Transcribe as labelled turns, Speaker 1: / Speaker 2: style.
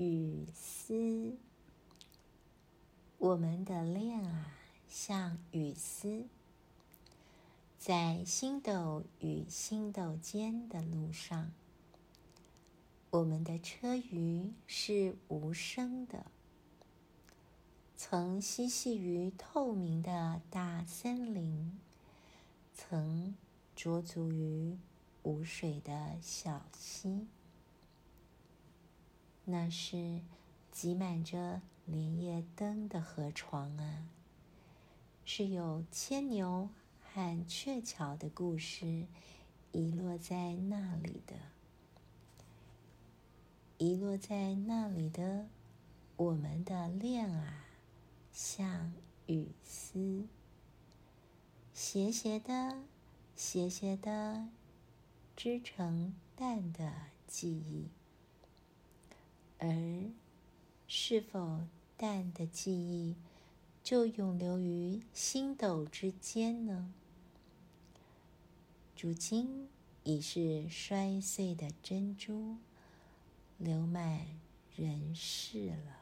Speaker 1: 雨丝，我们的恋啊，像雨丝，在星斗与星斗间的路上，我们的车舆是无声的，曾嬉戏于透明的大森林，曾驻足于无水的小溪。那是挤满着莲叶灯的河床啊，是有牵牛和鹊桥的故事遗落在那里的，遗落在那里的我们的恋啊，像雨丝，斜斜的，斜斜的，织成淡的记忆。而是否淡的记忆就永留于星斗之间呢？如今已是摔碎的珍珠，流满人世了。